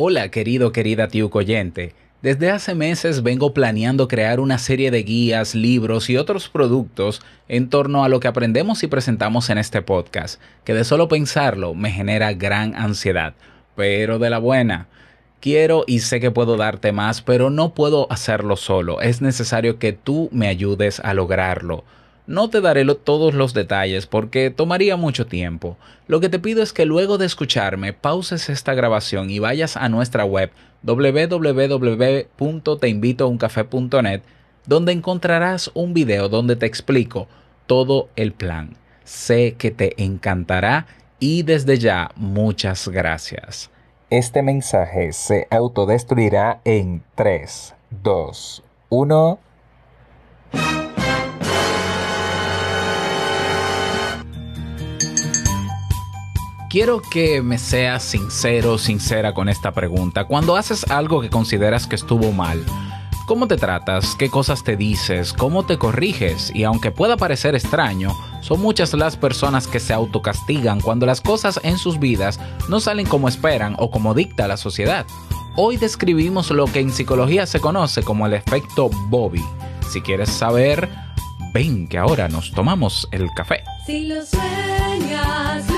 Hola querido, querida oyente. Desde hace meses vengo planeando crear una serie de guías, libros y otros productos en torno a lo que aprendemos y presentamos en este podcast, que de solo pensarlo me genera gran ansiedad, pero de la buena. Quiero y sé que puedo darte más, pero no puedo hacerlo solo. Es necesario que tú me ayudes a lograrlo. No te daré todos los detalles porque tomaría mucho tiempo. Lo que te pido es que luego de escucharme pauses esta grabación y vayas a nuestra web www.teinvitouncafe.net donde encontrarás un video donde te explico todo el plan. Sé que te encantará y desde ya muchas gracias. Este mensaje se autodestruirá en 3, 2, 1. Quiero que me seas sincero, sincera con esta pregunta. Cuando haces algo que consideras que estuvo mal, ¿cómo te tratas? ¿Qué cosas te dices? ¿Cómo te corriges? Y aunque pueda parecer extraño, son muchas las personas que se autocastigan cuando las cosas en sus vidas no salen como esperan o como dicta la sociedad. Hoy describimos lo que en psicología se conoce como el efecto Bobby. Si quieres saber, ven que ahora nos tomamos el café. Si lo sueñas,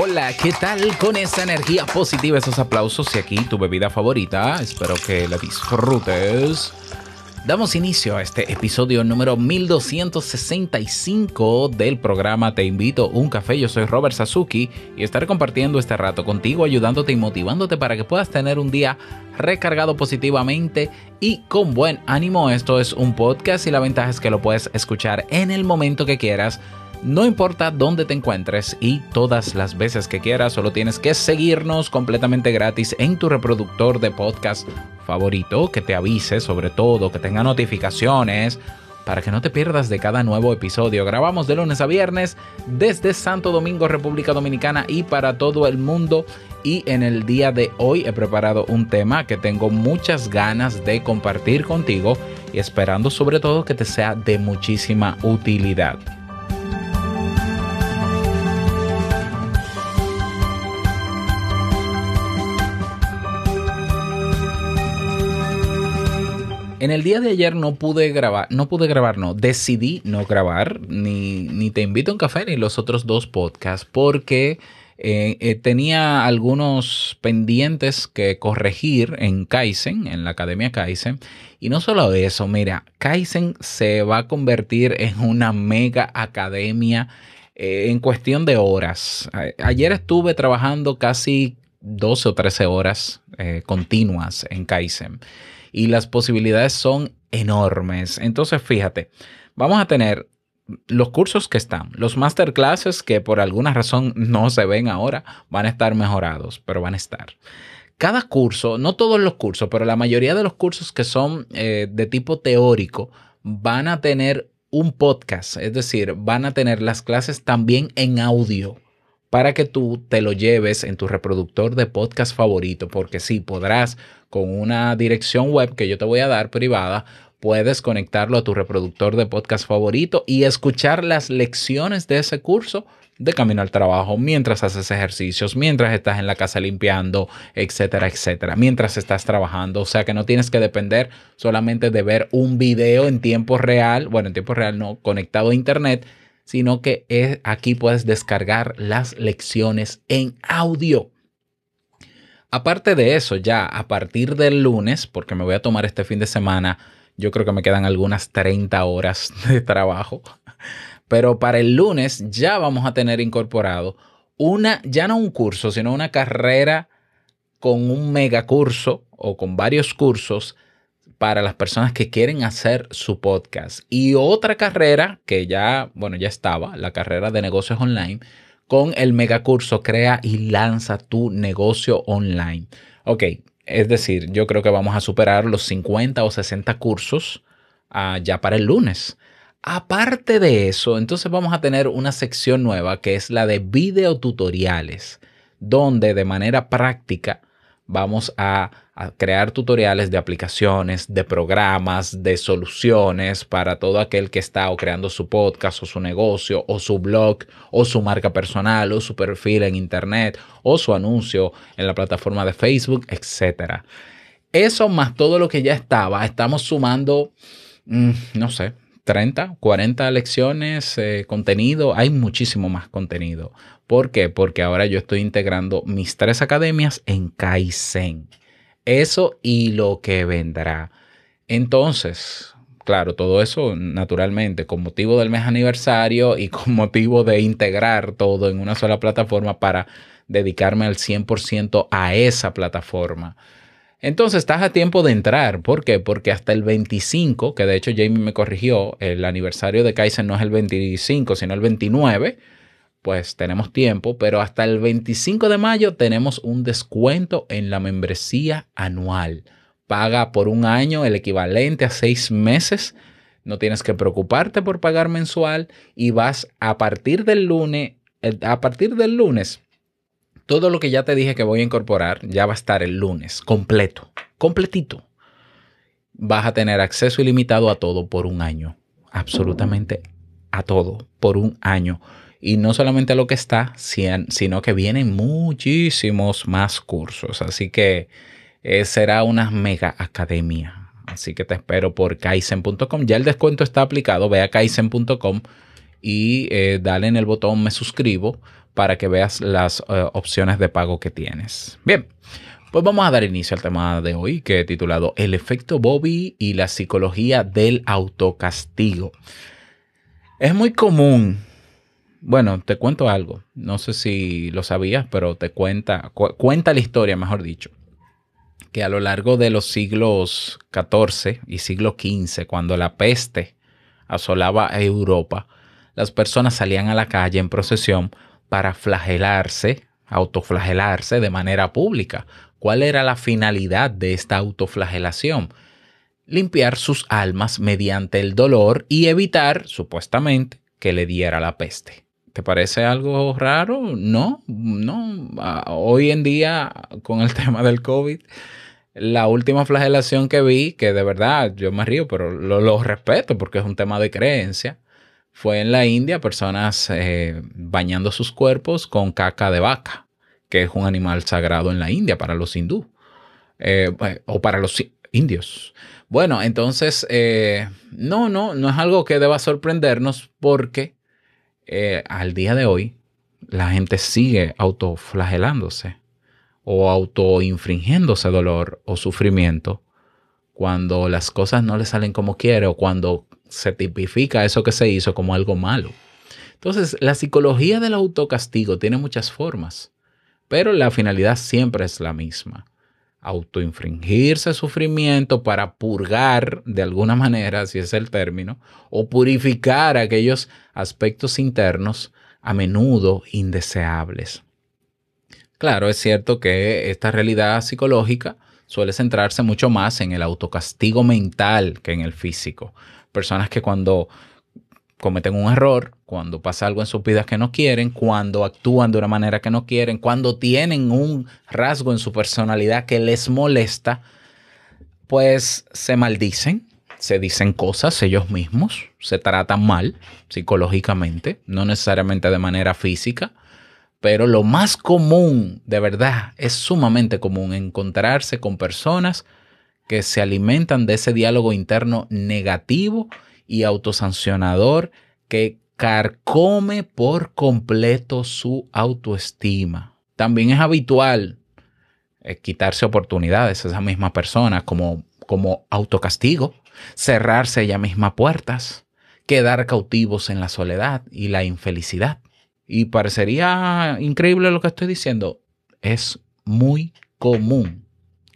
Hola, ¿qué tal con esa energía positiva, esos aplausos y aquí tu bebida favorita? Espero que la disfrutes. Damos inicio a este episodio número 1265 del programa Te invito a un café. Yo soy Robert Sasuki y estaré compartiendo este rato contigo, ayudándote y motivándote para que puedas tener un día recargado positivamente y con buen ánimo. Esto es un podcast y la ventaja es que lo puedes escuchar en el momento que quieras no importa dónde te encuentres y todas las veces que quieras, solo tienes que seguirnos completamente gratis en tu reproductor de podcast favorito, que te avise sobre todo, que tenga notificaciones para que no te pierdas de cada nuevo episodio. Grabamos de lunes a viernes desde Santo Domingo, República Dominicana y para todo el mundo. Y en el día de hoy he preparado un tema que tengo muchas ganas de compartir contigo y esperando sobre todo que te sea de muchísima utilidad. En el día de ayer no pude grabar, no pude grabar, no, decidí no grabar, ni, ni Te invito a un café, ni los otros dos podcasts, porque eh, eh, tenía algunos pendientes que corregir en Kaizen, en la Academia Kaizen. Y no solo eso, mira, Kaizen se va a convertir en una mega academia eh, en cuestión de horas. Ayer estuve trabajando casi 12 o 13 horas continuas en Kaizen y las posibilidades son enormes. Entonces, fíjate, vamos a tener los cursos que están, los masterclasses que por alguna razón no se ven ahora, van a estar mejorados, pero van a estar. Cada curso, no todos los cursos, pero la mayoría de los cursos que son eh, de tipo teórico, van a tener un podcast, es decir, van a tener las clases también en audio para que tú te lo lleves en tu reproductor de podcast favorito, porque sí, podrás con una dirección web que yo te voy a dar privada, puedes conectarlo a tu reproductor de podcast favorito y escuchar las lecciones de ese curso de camino al trabajo, mientras haces ejercicios, mientras estás en la casa limpiando, etcétera, etcétera, mientras estás trabajando. O sea que no tienes que depender solamente de ver un video en tiempo real, bueno, en tiempo real no, conectado a internet, sino que aquí puedes descargar las lecciones en audio. Aparte de eso, ya a partir del lunes, porque me voy a tomar este fin de semana, yo creo que me quedan algunas 30 horas de trabajo, pero para el lunes ya vamos a tener incorporado una, ya no un curso, sino una carrera con un mega curso o con varios cursos para las personas que quieren hacer su podcast. Y otra carrera que ya, bueno, ya estaba, la carrera de negocios online, con el megacurso Crea y lanza tu negocio online. Ok, es decir, yo creo que vamos a superar los 50 o 60 cursos ah, ya para el lunes. Aparte de eso, entonces vamos a tener una sección nueva que es la de videotutoriales, donde de manera práctica vamos a, crear tutoriales de aplicaciones, de programas, de soluciones para todo aquel que está o creando su podcast o su negocio o su blog o su marca personal o su perfil en internet o su anuncio en la plataforma de Facebook, etc. Eso más todo lo que ya estaba, estamos sumando, mm, no sé, 30, 40 lecciones, eh, contenido, hay muchísimo más contenido. ¿Por qué? Porque ahora yo estoy integrando mis tres academias en Kaizen. Eso y lo que vendrá. Entonces, claro, todo eso naturalmente con motivo del mes aniversario y con motivo de integrar todo en una sola plataforma para dedicarme al 100% a esa plataforma. Entonces estás a tiempo de entrar. ¿Por qué? Porque hasta el 25, que de hecho Jamie me corrigió, el aniversario de Kaizen no es el 25, sino el 29, pues tenemos tiempo, pero hasta el 25 de mayo tenemos un descuento en la membresía anual. Paga por un año el equivalente a seis meses. No tienes que preocuparte por pagar mensual y vas a partir del lunes, a partir del lunes todo lo que ya te dije que voy a incorporar ya va a estar el lunes, completo, completito. Vas a tener acceso ilimitado a todo por un año, absolutamente a todo por un año. Y no solamente lo que está, sino que vienen muchísimos más cursos. Así que eh, será una mega academia. Así que te espero por kaizen.com. Ya el descuento está aplicado. Ve a kaizen.com y eh, dale en el botón me suscribo para que veas las eh, opciones de pago que tienes. Bien, pues vamos a dar inicio al tema de hoy que he titulado El efecto Bobby y la psicología del autocastigo. Es muy común. Bueno, te cuento algo. No sé si lo sabías, pero te cuenta, cuenta la historia, mejor dicho, que a lo largo de los siglos XIV y siglo XV, cuando la peste asolaba a Europa, las personas salían a la calle en procesión para flagelarse, autoflagelarse de manera pública. ¿Cuál era la finalidad de esta autoflagelación? Limpiar sus almas mediante el dolor y evitar, supuestamente, que le diera la peste. ¿Te parece algo raro? No, no. Ah, hoy en día, con el tema del COVID, la última flagelación que vi, que de verdad yo me río, pero lo, respeto porque es un tema de creencia, fue en la India personas eh, bañando sus cuerpos con caca de vaca, que es un animal sagrado en la India para los hindú eh, o para los indios. Bueno, entonces, eh, no, no, no es algo que deba sorprendernos porque al día de hoy la gente sigue autoflagelándose o autoinfringiéndose dolor o sufrimiento cuando las cosas no le salen como quiere o cuando se tipifica eso que se hizo como algo malo. Entonces, la psicología del autocastigo tiene muchas formas, pero la finalidad siempre es la misma. Autoinfringirse sufrimiento para purgar, de alguna manera, si es el término, o purificar aquellos aspectos internos a menudo indeseables. Claro, es cierto que esta realidad psicológica suele centrarse mucho más en el autocastigo mental que en el físico personas que cuando cometen un error, cuando pasa algo en sus vidas que no quieren, cuando actúan de una manera que no quieren, cuando tienen un rasgo en su personalidad que les molesta, pues se maldicen, se dicen cosas ellos mismos, se tratan mal psicológicamente, no necesariamente de manera física, pero lo más común, de verdad, es sumamente común encontrarse con personas que se alimentan de ese diálogo interno negativo y autosancionador que carcome por completo su autoestima. También es habitual eh, quitarse oportunidades a esa misma persona como, como autocastigo, cerrarse ella misma puertas, quedar cautivos en la soledad y la infelicidad. Y parecería increíble lo que estoy diciendo. Es muy común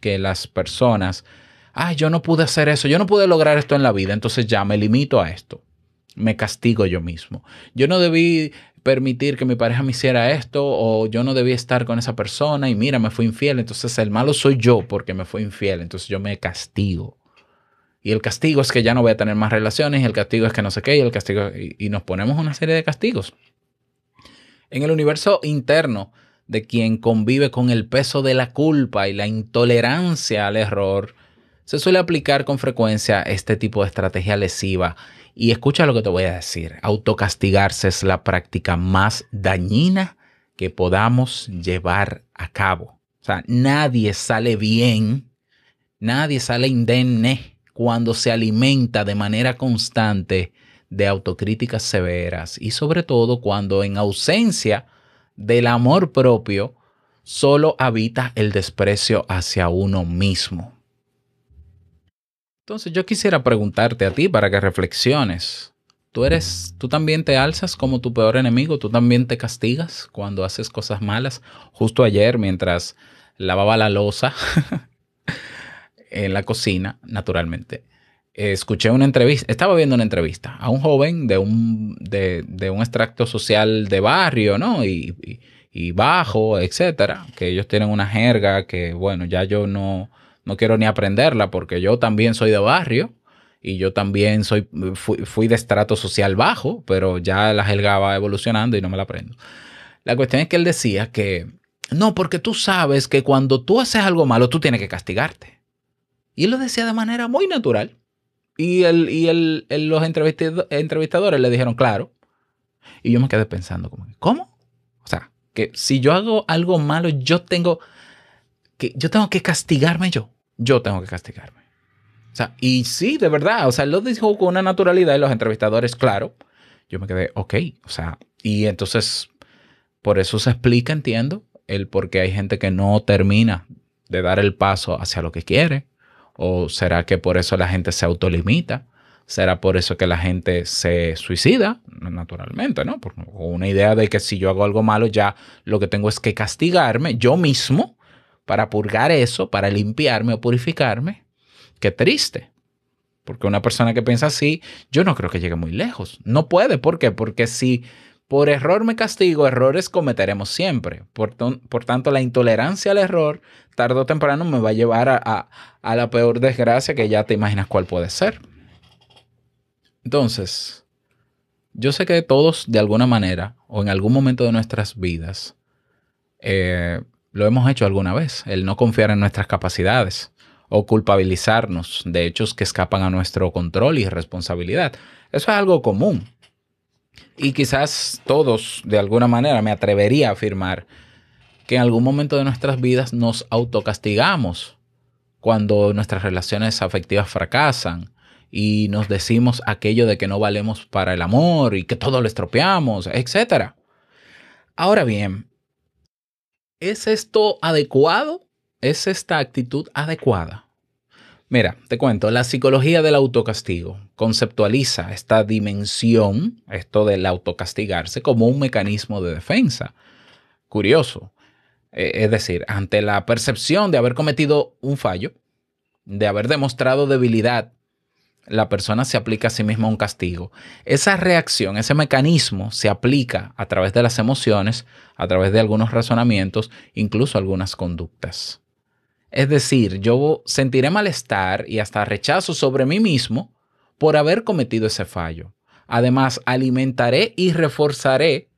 que las personas, ay, yo no pude hacer eso, yo no pude lograr esto en la vida, entonces ya me limito a esto. Me castigo yo mismo. Yo no debí permitir que mi pareja me hiciera esto o yo no debía estar con esa persona y mira, me fui infiel, entonces el malo soy yo porque me fui infiel, entonces yo me castigo. Y el castigo es que ya no voy a tener más relaciones, y el castigo es que no sé qué, y el castigo y, y nos ponemos una serie de castigos. En el universo interno de quien convive con el peso de la culpa y la intolerancia al error, se suele aplicar con frecuencia este tipo de estrategia lesiva y escucha lo que te voy a decir. Autocastigarse es la práctica más dañina que podamos llevar a cabo. O sea, nadie sale bien, nadie sale indemne cuando se alimenta de manera constante de autocríticas severas y sobre todo cuando en ausencia del amor propio solo habita el desprecio hacia uno mismo. Entonces yo quisiera preguntarte a ti para que reflexiones. ¿Tú eres, tú también te alzas como tu peor enemigo? ¿Tú también te castigas cuando haces cosas malas? Justo ayer, mientras lavaba la losa en la cocina, naturalmente, escuché una entrevista, estaba viendo una entrevista a un joven de un, de, de un extracto social de barrio, ¿no? Y, y, bajo, etcétera, que ellos tienen una jerga que, bueno, ya yo no no quiero ni aprenderla porque yo también soy de barrio y yo también soy, fui, de estrato social bajo, pero ya la jerga va evolucionando y no me la aprendo. La cuestión es que él decía que, no, porque tú sabes que cuando tú haces algo malo, tú tienes que castigarte. Y él lo decía de manera muy natural. Y, el, y el, los entrevistadores le dijeron, claro. Y yo me quedé pensando, ¿cómo? O sea, que si yo hago algo malo, yo tengo que, yo tengo que castigarme yo yo tengo que castigarme. O sea, y sí, de verdad, o sea, lo dijo con una naturalidad y los entrevistadores, claro. Yo me quedé, ok, o sea, y entonces, por eso se explica, entiendo, el por qué hay gente que no termina de dar el paso hacia lo que quiere. ¿O será que por eso la gente se autolimita? ¿Será por eso que la gente se suicida? Naturalmente, ¿no? Por una idea de que si yo hago algo malo, ya lo que tengo es que castigarme yo mismo para purgar eso, para limpiarme o purificarme, qué triste. Porque una persona que piensa así, yo no creo que llegue muy lejos. No puede. ¿Por qué? Porque si por error me castigo, errores cometeremos siempre. Por, tanto, la intolerancia al error, tarde o temprano, me va a llevar a, a la peor desgracia que ya te imaginas cuál puede ser. Entonces, yo sé que todos, de alguna manera, o en algún momento de nuestras vidas, eh, lo hemos hecho alguna vez, el no confiar en nuestras capacidades o culpabilizarnos de hechos que escapan a nuestro control y responsabilidad. Eso es algo común. Y quizás todos, de alguna manera, me atrevería a afirmar que en algún momento de nuestras vidas nos autocastigamos cuando nuestras relaciones afectivas fracasan y nos decimos aquello de que no valemos para el amor y que todo lo estropeamos, etc. Ahora bien, ¿Es esto adecuado? ¿Es esta actitud adecuada? Mira, te cuento, la psicología del autocastigo conceptualiza esta dimensión, esto del autocastigarse, como un mecanismo de defensa. Curioso. Eh, es decir, ante la percepción de haber cometido un fallo, de haber demostrado debilidad la persona se aplica a sí misma un castigo. Esa reacción, ese mecanismo se aplica a través de las emociones, a través de algunos razonamientos, incluso algunas conductas. Es decir, yo sentiré malestar y hasta rechazo sobre mí mismo por haber cometido ese fallo. Además, alimentaré y reforzaré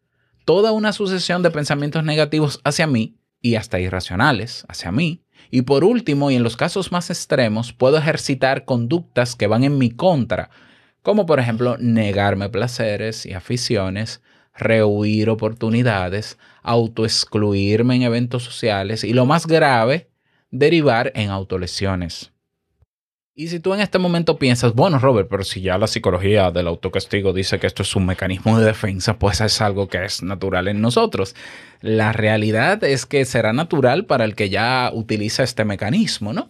toda una sucesión de pensamientos negativos hacia mí y hasta irracionales hacia mí, y por último, y en los casos más extremos, puedo ejercitar conductas que van en mi contra, como por ejemplo negarme placeres y aficiones, rehuir oportunidades, autoexcluirme en eventos sociales y lo más grave, derivar en autolesiones. Y si tú en este momento piensas, bueno, Robert, pero si ya la psicología del autocastigo dice que esto es un mecanismo de defensa, pues es algo que es natural en nosotros. La realidad es que será natural para el que ya utiliza este mecanismo, ¿no?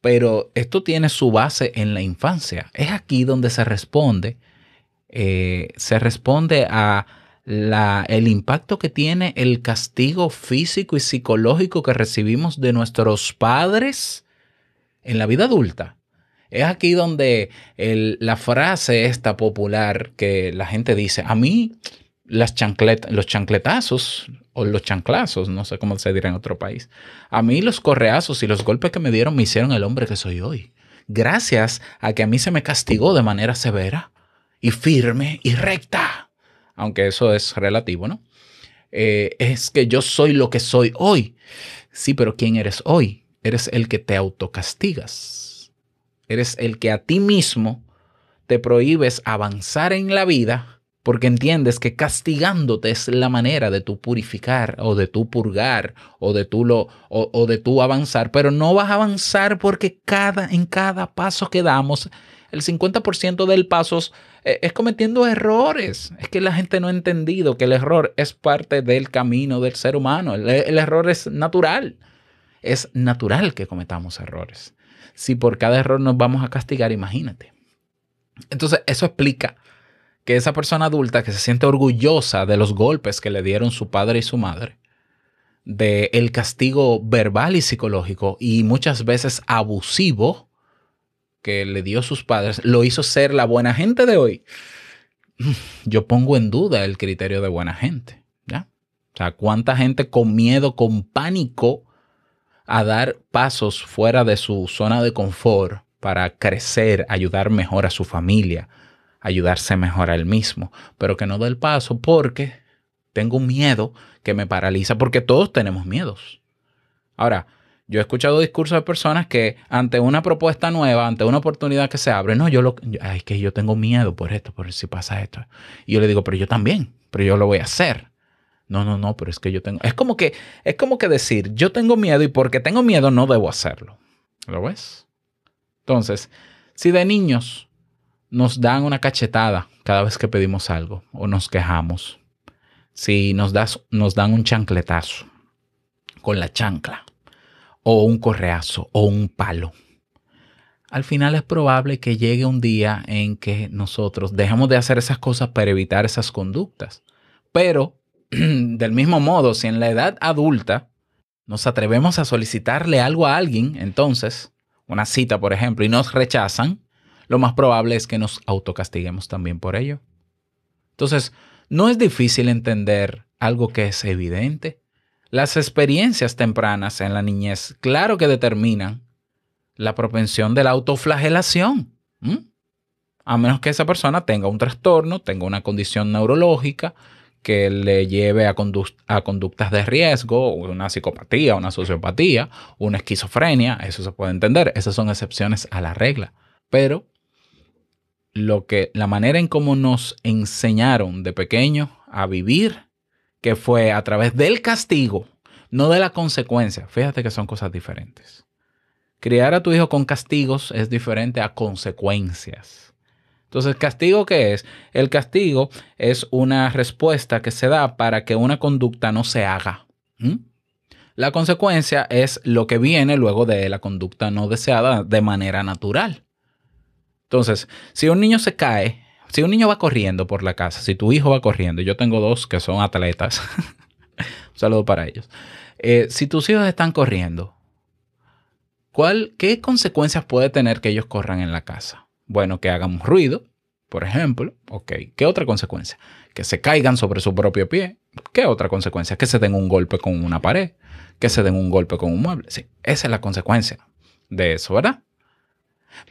Pero esto tiene su base en la infancia. Es aquí donde se responde, eh, se responde a el impacto que tiene el castigo físico y psicológico que recibimos de nuestros padres en la vida adulta. Es aquí donde la frase esta popular que la gente dice, a mí los chancletazos o los chanclazos, no sé cómo se dirá en otro país, a mí los correazos y los golpes que me dieron me hicieron el hombre que soy hoy. Gracias a que a mí se me castigó de manera severa y firme y recta, aunque eso es relativo, ¿no? Eh, es que yo soy lo que soy hoy. Sí, pero ¿quién eres hoy? Eres el que te autocastigas Eres el que a ti mismo te prohíbes avanzar en la vida porque entiendes que castigándote es la manera de tú purificar o de tú purgar o de tú lo o, de avanzar, pero no vas a avanzar porque cada en cada paso que damos el 50% del paso eh, es, cometiendo errores. Es que la gente no ha entendido que el error es parte del camino del ser humano. el error es natural. Es natural que cometamos errores si por cada error nos vamos a castigar, imagínate. Entonces, eso explica que esa persona adulta que se siente orgullosa de los golpes que le dieron su padre y su madre, de el castigo verbal y psicológico y muchas veces abusivo que le dio sus padres, lo hizo ser la buena gente de hoy. Yo pongo en duda el criterio de buena gente, ¿ya? O sea, cuánta gente con miedo, con pánico a dar pasos fuera de su zona de confort para crecer, ayudar mejor a su familia, ayudarse mejor a él mismo, pero que no dé el paso porque tengo un miedo que me paraliza, porque todos tenemos miedos. Ahora, yo he escuchado discursos de personas que ante una propuesta nueva, ante una oportunidad que se abre, no, yo lo, es que yo tengo miedo por esto, por si pasa esto. Y yo le digo, pero yo también, pero yo lo voy a hacer. No, no, no, pero es que yo tengo. Es como que, es como que decir, yo tengo miedo y porque tengo miedo no debo hacerlo. ¿Lo ves? Entonces, si de niños nos dan una cachetada cada vez que pedimos algo o nos quejamos, si nos, das, nos dan un chancletazo con la chancla, o un correazo, o un palo, al final es probable que llegue un día en que nosotros dejemos de hacer esas cosas para evitar esas conductas. Pero del mismo modo, si en la edad adulta nos atrevemos a solicitarle algo a alguien, entonces, una cita, por ejemplo, y nos rechazan, lo más probable es que nos autocastiguemos también por ello. Entonces, no es difícil entender algo que es evidente. Las experiencias tempranas en la niñez, claro que determinan la propensión de la autoflagelación. A menos que esa persona tenga un trastorno, tenga una condición neurológica, que le lleve a, conductas de riesgo, una psicopatía, una sociopatía, una esquizofrenia, eso se puede entender, esas son excepciones a la regla. Pero lo que, la manera en cómo nos enseñaron de pequeño a vivir, que fue a través del castigo, no de la consecuencia, fíjate que son cosas diferentes. Criar a tu hijo con castigos es diferente a consecuencias. Entonces, ¿castigo qué es? El castigo es una respuesta que se da para que una conducta no se haga. La consecuencia es lo que viene luego de la conducta no deseada de manera natural. Entonces, si un niño se cae, si un niño va corriendo por la casa, si tu hijo va corriendo, yo tengo dos que son atletas, un saludo para ellos. Eh, si tus hijos están corriendo, ¿cuál, ¿qué consecuencias puede tener que ellos corran en la casa? Bueno, que hagan ruido, por ejemplo. Ok, ¿qué otra consecuencia? Que se caigan sobre su propio pie. ¿Qué otra consecuencia? Que se den un golpe con una pared, que se den un golpe con un mueble. Sí, esa es la consecuencia de eso, ¿verdad?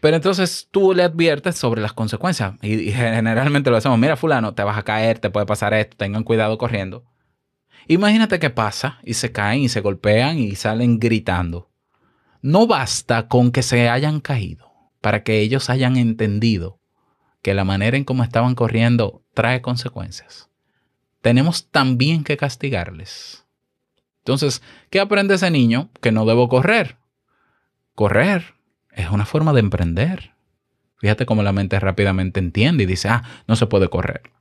Pero entonces tú le adviertes sobre las consecuencias y, generalmente lo hacemos, mira fulano, te vas a caer, te puede pasar esto, tengan cuidado corriendo. Imagínate qué pasa y se caen y se golpean y salen gritando. No basta con que se hayan caído para que ellos hayan entendido que la manera en cómo estaban corriendo trae consecuencias. Tenemos también que castigarles. Entonces, ¿qué aprende ese niño? Que no debo correr. Correr es una forma de emprender. Fíjate cómo la mente rápidamente entiende y dice, ah, no se puede correr.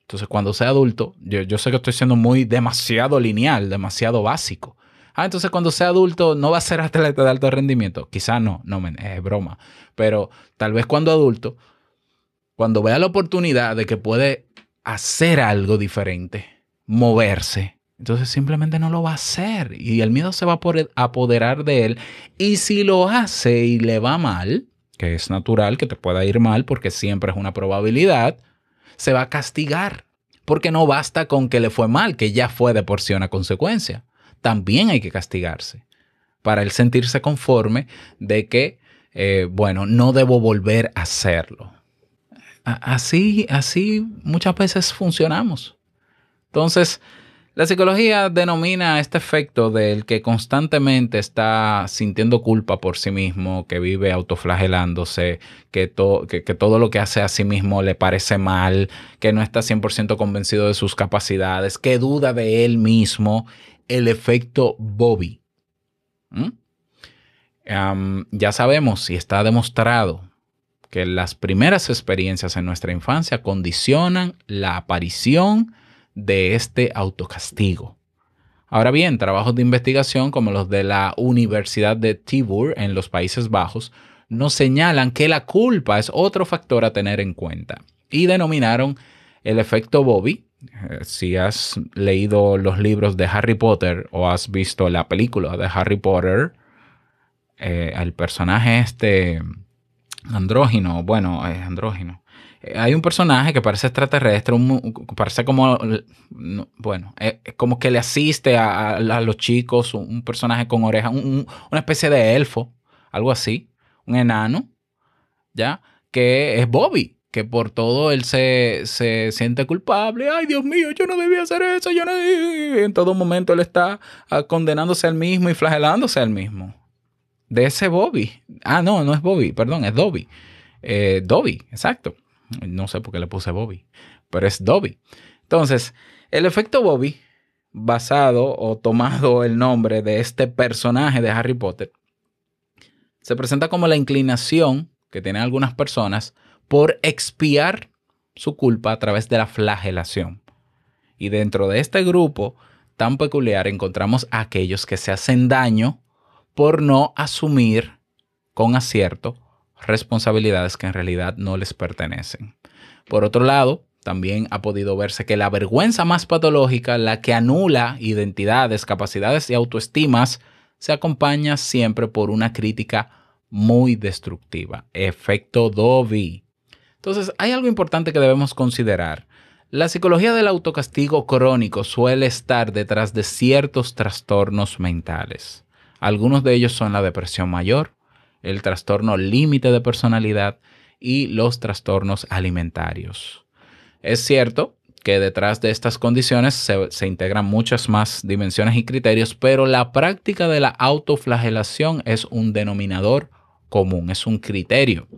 Entonces, cuando sea adulto, yo, sé que estoy siendo muy demasiado lineal, demasiado básico. Ah, entonces cuando sea adulto no va a ser atleta de alto rendimiento. Quizá no, no, es broma. Pero tal vez cuando adulto, cuando vea la oportunidad de que puede hacer algo diferente, moverse, entonces simplemente no lo va a hacer y el miedo se va a apoderar de él. Y si lo hace y le va mal, que es natural que te pueda ir mal porque siempre es una probabilidad, se va a castigar. Porque no basta con que le fue mal, que ya fue de por sí una consecuencia. También hay que castigarse para él sentirse conforme de que, eh, bueno, no debo volver a hacerlo. Así, así muchas veces funcionamos. Entonces, la psicología denomina este efecto del que constantemente está sintiendo culpa por sí mismo, que vive autoflagelándose, que, que, todo lo que hace a sí mismo le parece mal, que no está 100% convencido de sus capacidades, que duda de él mismo, el efecto Bobby. ¿Mm? ya sabemos y está demostrado que las primeras experiencias en nuestra infancia condicionan la aparición de este autocastigo. Ahora bien, trabajos de investigación como los de la Universidad de Tibur en los Países Bajos nos señalan que la culpa es otro factor a tener en cuenta y denominaron el efecto Bobby. Eh, si has leído los libros de Harry Potter o has visto la película de Harry Potter, eh, el personaje este andrógino, bueno, es andrógino, hay un personaje que parece extraterrestre, parece como, bueno, como que le asiste a, los chicos, un personaje con orejas, una especie de elfo, algo así, un enano, ¿ya? Que es Bobby, que por todo él se, se siente culpable. Ay, Dios mío, yo no debía hacer eso, yo no En todo momento él está ah, condenándose al mismo y flagelándose al mismo. De ese Bobby. Ah, no, no es Bobby, perdón, es Dobby. Eh, Dobby, exacto. No sé por qué le puse Bobby, pero es Dobby. Entonces, el efecto Bobby, basado o tomado el nombre de este personaje de Harry Potter, se presenta como la inclinación que tienen algunas personas por expiar su culpa a través de la flagelación. Y dentro de este grupo tan peculiar encontramos a aquellos que se hacen daño por no asumir con acierto responsabilidades que en realidad no les pertenecen. Por otro lado, también ha podido verse que la vergüenza más patológica, la que anula identidades, capacidades y autoestimas, se acompaña siempre por una crítica muy destructiva. Efecto Dobby. Entonces, hay algo importante que debemos considerar. La psicología del autocastigo crónico suele estar detrás de ciertos trastornos mentales. Algunos de ellos son la depresión mayor, el trastorno límite de personalidad y los trastornos alimentarios. Es cierto que detrás de estas condiciones se, integran muchas más dimensiones y criterios, pero la práctica de la autoflagelación es un denominador común, es un criterio.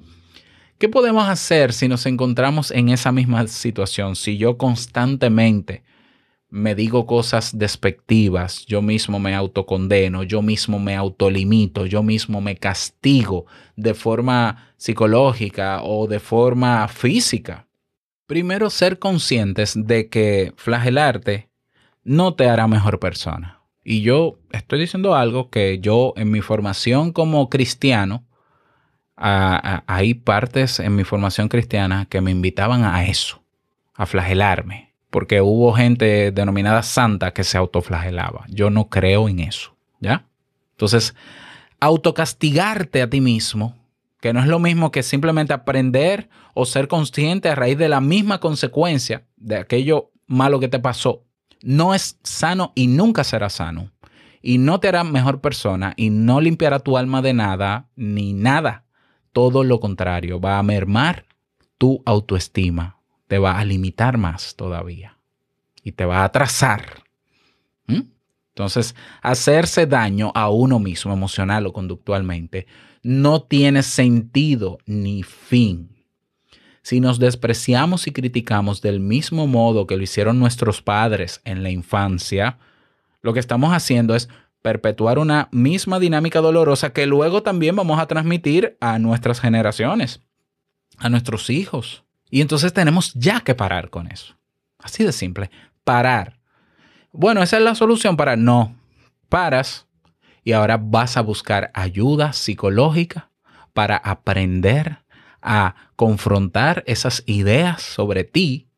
¿Qué podemos hacer si nos encontramos en esa misma situación? Si yo constantemente me digo cosas despectivas, yo mismo me autocondeno, yo mismo me autolimito, yo mismo me castigo de forma psicológica o de forma física. Primero, ser conscientes de que flagelarte no te hará mejor persona. Y yo estoy diciendo algo que yo en mi formación como cristiano, hay partes en mi formación cristiana que me invitaban a eso, a flagelarme porque hubo gente denominada santa que se autoflagelaba. Yo no creo en eso, ¿ya? Entonces, autocastigarte a ti mismo, que no es lo mismo que simplemente aprender o ser consciente a raíz de la misma consecuencia de aquello malo que te pasó, no es sano y nunca será sano. Y no te hará mejor persona y no limpiará tu alma de nada ni nada. Todo lo contrario, va a mermar tu autoestima, te va a limitar más todavía y te va a atrasar. Entonces, hacerse daño a uno mismo emocional o conductualmente no tiene sentido ni fin. Si nos despreciamos y criticamos del mismo modo que lo hicieron nuestros padres en la infancia, lo que estamos haciendo es perpetuar una misma dinámica dolorosa que luego también vamos a transmitir a nuestras generaciones, a nuestros hijos. Y entonces tenemos ya que parar con eso. Así de simple, parar. Bueno, esa es la solución para no. Paras y ahora vas a buscar ayuda psicológica para aprender a confrontar esas ideas sobre ti,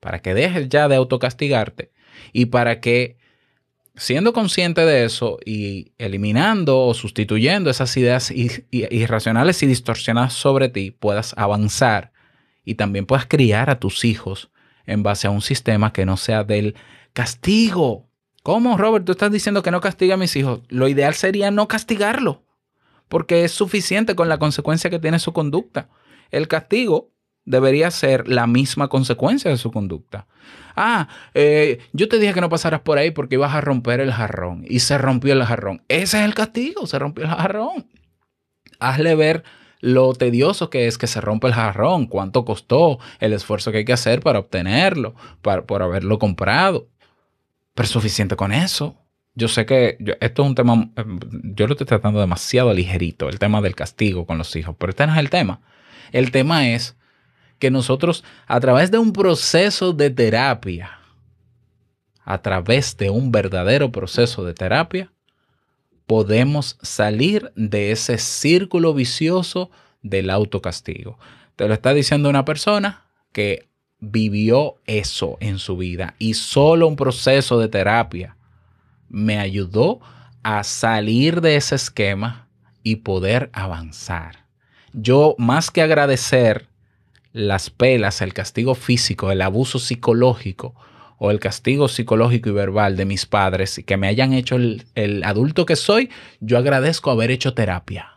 para que dejes ya de autocastigarte y para que siendo consciente de eso y eliminando o sustituyendo esas ideas irracionales y distorsionadas sobre ti, puedas avanzar y también puedas criar a tus hijos en base a un sistema que no sea del castigo. ¿Cómo, Robert? Tú estás diciendo que no castiga a mis hijos. Lo ideal sería no castigarlo, porque es suficiente con la consecuencia que tiene su conducta. El castigo debería ser la misma consecuencia de su conducta. Ah, eh, yo te dije que no pasaras por ahí porque ibas a romper el jarrón y se rompió el jarrón. Ese es el castigo, se rompió el jarrón. Hazle ver lo tedioso que es que se rompa el jarrón, cuánto costó, el esfuerzo que hay que hacer para obtenerlo, para, por haberlo comprado. Pero es suficiente con eso. Yo sé que esto es un tema, em, yo lo estoy tratando demasiado ligerito, el tema del castigo con los hijos, pero este no es el tema. El tema es que nosotros a través de un proceso de terapia, a través de un verdadero proceso de terapia, podemos salir de ese círculo vicioso del autocastigo. Te lo está diciendo una persona que vivió eso en su vida y solo un proceso de terapia me ayudó a salir de ese esquema y poder avanzar. Yo más que agradecer las pelas, el castigo físico, el abuso psicológico o el castigo psicológico y verbal de mis padres y que me hayan hecho el, adulto que soy, yo agradezco haber hecho terapia.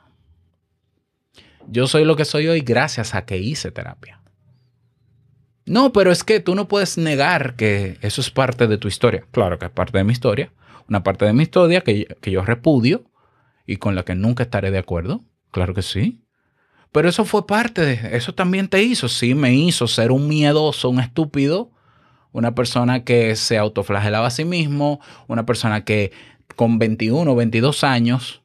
Yo soy lo que soy hoy gracias a que hice terapia. No, pero es que tú no puedes negar que eso es parte de tu historia. Claro que es parte de mi historia. Una parte de mi historia que, que yo repudio y con la que nunca estaré de acuerdo. Claro que sí. Pero eso fue parte de, eso también te hizo, sí, me hizo ser un miedoso, un estúpido, una persona que se autoflagelaba a sí mismo, una persona que con 21 o 22 años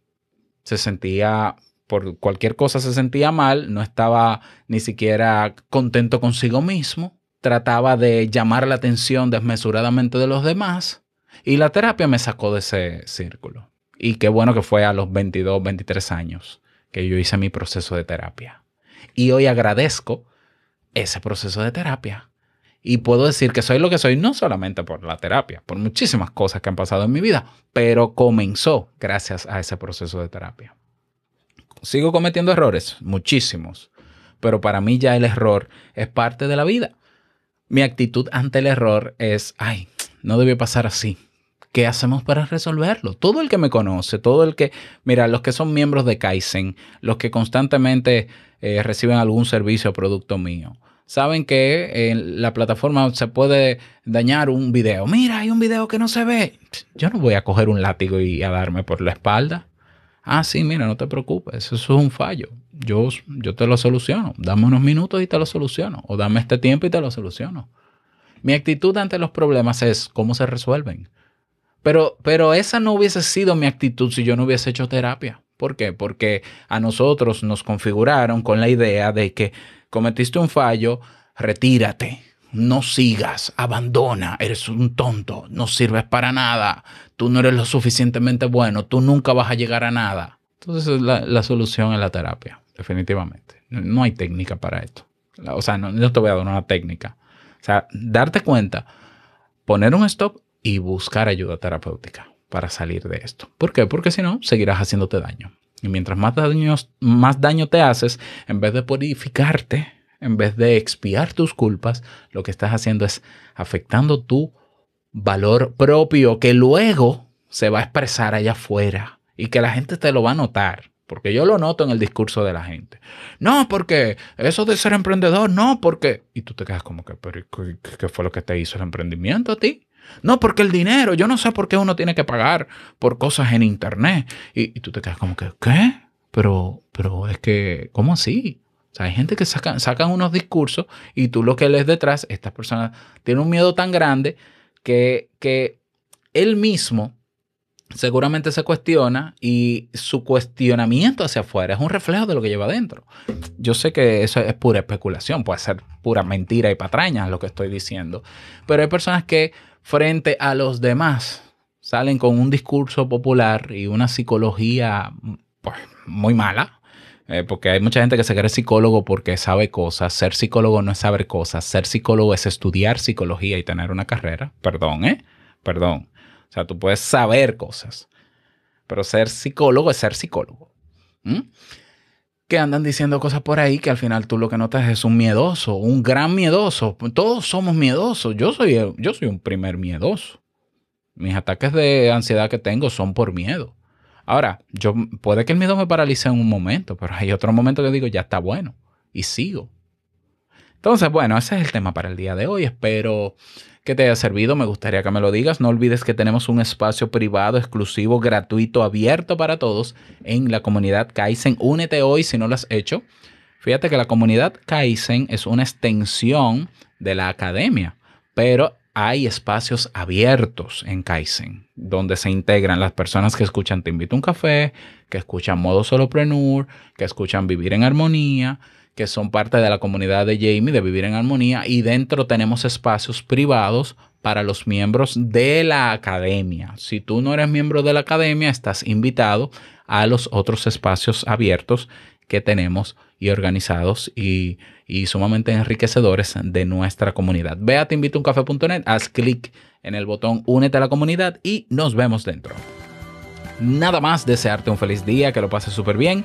se sentía, por cualquier cosa se sentía mal, no estaba ni siquiera contento consigo mismo, trataba de llamar la atención desmesuradamente de los demás y la terapia me sacó de ese círculo. Y qué bueno que fue a los 22, 23 años que yo hice mi proceso de terapia. Y hoy agradezco ese proceso de terapia. Y puedo decir que soy lo que soy no solamente por la terapia, por muchísimas cosas que han pasado en mi vida, pero comenzó gracias a ese proceso de terapia. Sigo cometiendo errores, muchísimos, pero para mí ya el error es parte de la vida. Mi actitud ante el error es, ay, no debió pasar así. ¿Qué hacemos para resolverlo? Todo el que me conoce, todo el que, mira, los que son miembros de Kaizen, los que constantemente eh, reciben algún servicio o producto mío, saben que en la plataforma se puede dañar un video. Mira, hay un video que no se ve. Yo no voy a coger un látigo y a darme por la espalda. Ah, sí, mira, no te preocupes, eso es un fallo. Yo, yo te lo soluciono. Dame unos minutos y te lo soluciono. O dame este tiempo y te lo soluciono. Mi actitud ante los problemas es cómo se resuelven. Pero, pero esa no hubiese sido mi actitud si yo no hubiese hecho terapia. ¿Por qué? Porque a nosotros nos configuraron con la idea de que cometiste un fallo, retírate, no sigas, abandona, eres un tonto, no sirves para nada, tú no eres lo suficientemente bueno, tú nunca vas a llegar a nada. Entonces la, la solución es la terapia, definitivamente. No, hay técnica para esto. O sea, no, no te voy a dar una técnica. O sea, darte cuenta, poner un stop y buscar ayuda terapéutica para salir de esto. ¿Por qué? Porque si no, seguirás haciéndote daño. Y mientras más daño, más daño te haces, en vez de purificarte, en vez de expiar tus culpas, lo que estás haciendo es afectando tu valor propio que luego se va a expresar allá afuera y que la gente te lo va a notar. Porque yo lo noto en el discurso de la gente. No, porque eso de ser emprendedor, no, porque... Y tú te quedas como que, pero ¿qué fue lo que te hizo el emprendimiento a ti? No, porque el dinero, yo no sé por qué uno tiene que pagar por cosas en internet. Y, tú te quedas como que, ¿qué? Pero, pero es que, ¿cómo así? O sea, hay gente que saca, sacan unos discursos y tú lo que lees detrás, esta persona tiene un miedo tan grande que, que él mismo seguramente se cuestiona y su cuestionamiento hacia afuera es un reflejo de lo que lleva adentro. Yo sé que eso es pura especulación, puede ser pura mentira y patraña lo que estoy diciendo, pero hay personas que frente a los demás salen con un discurso popular y una psicología pues, muy mala. Eh, porque hay mucha gente que se cree psicólogo porque sabe cosas. Ser psicólogo no es saber cosas. Ser psicólogo es estudiar psicología y tener una carrera. Perdón, ¿eh? Perdón. O sea, tú puedes saber cosas, pero ser psicólogo es ser psicólogo. Que andan diciendo cosas por ahí que al final tú lo que notas es un miedoso, un gran miedoso. Todos somos miedosos. Yo soy, yo soy un primer miedoso. Mis ataques de ansiedad que tengo son por miedo. Ahora, yo puede que el miedo me paralice en un momento, pero hay otro momento que digo, ya está bueno, y sigo. Entonces, bueno, ese es el tema para el día de hoy. Espero que te haya servido. Me gustaría que me lo digas. No olvides que tenemos un espacio privado, exclusivo, gratuito, abierto para todos en la comunidad Kaizen. Únete hoy si no lo has hecho. Fíjate que la comunidad Kaizen es una extensión de la academia, pero hay espacios abiertos en Kaizen, donde se integran las personas que escuchan Te invito a un café, que escuchan Modo Solopreneur, que escuchan Vivir en Armonía, que son parte de la comunidad de Jamie de Vivir en Armonía y dentro tenemos espacios privados para los miembros de la academia. Si tú no eres miembro de la academia, estás invitado a los otros espacios abiertos que tenemos y organizados y, sumamente enriquecedores de nuestra comunidad. Ve a teinvitouncafe.net, haz clic en el botón Únete a la comunidad y nos vemos dentro. Nada más, desearte un feliz día, que lo pases súper bien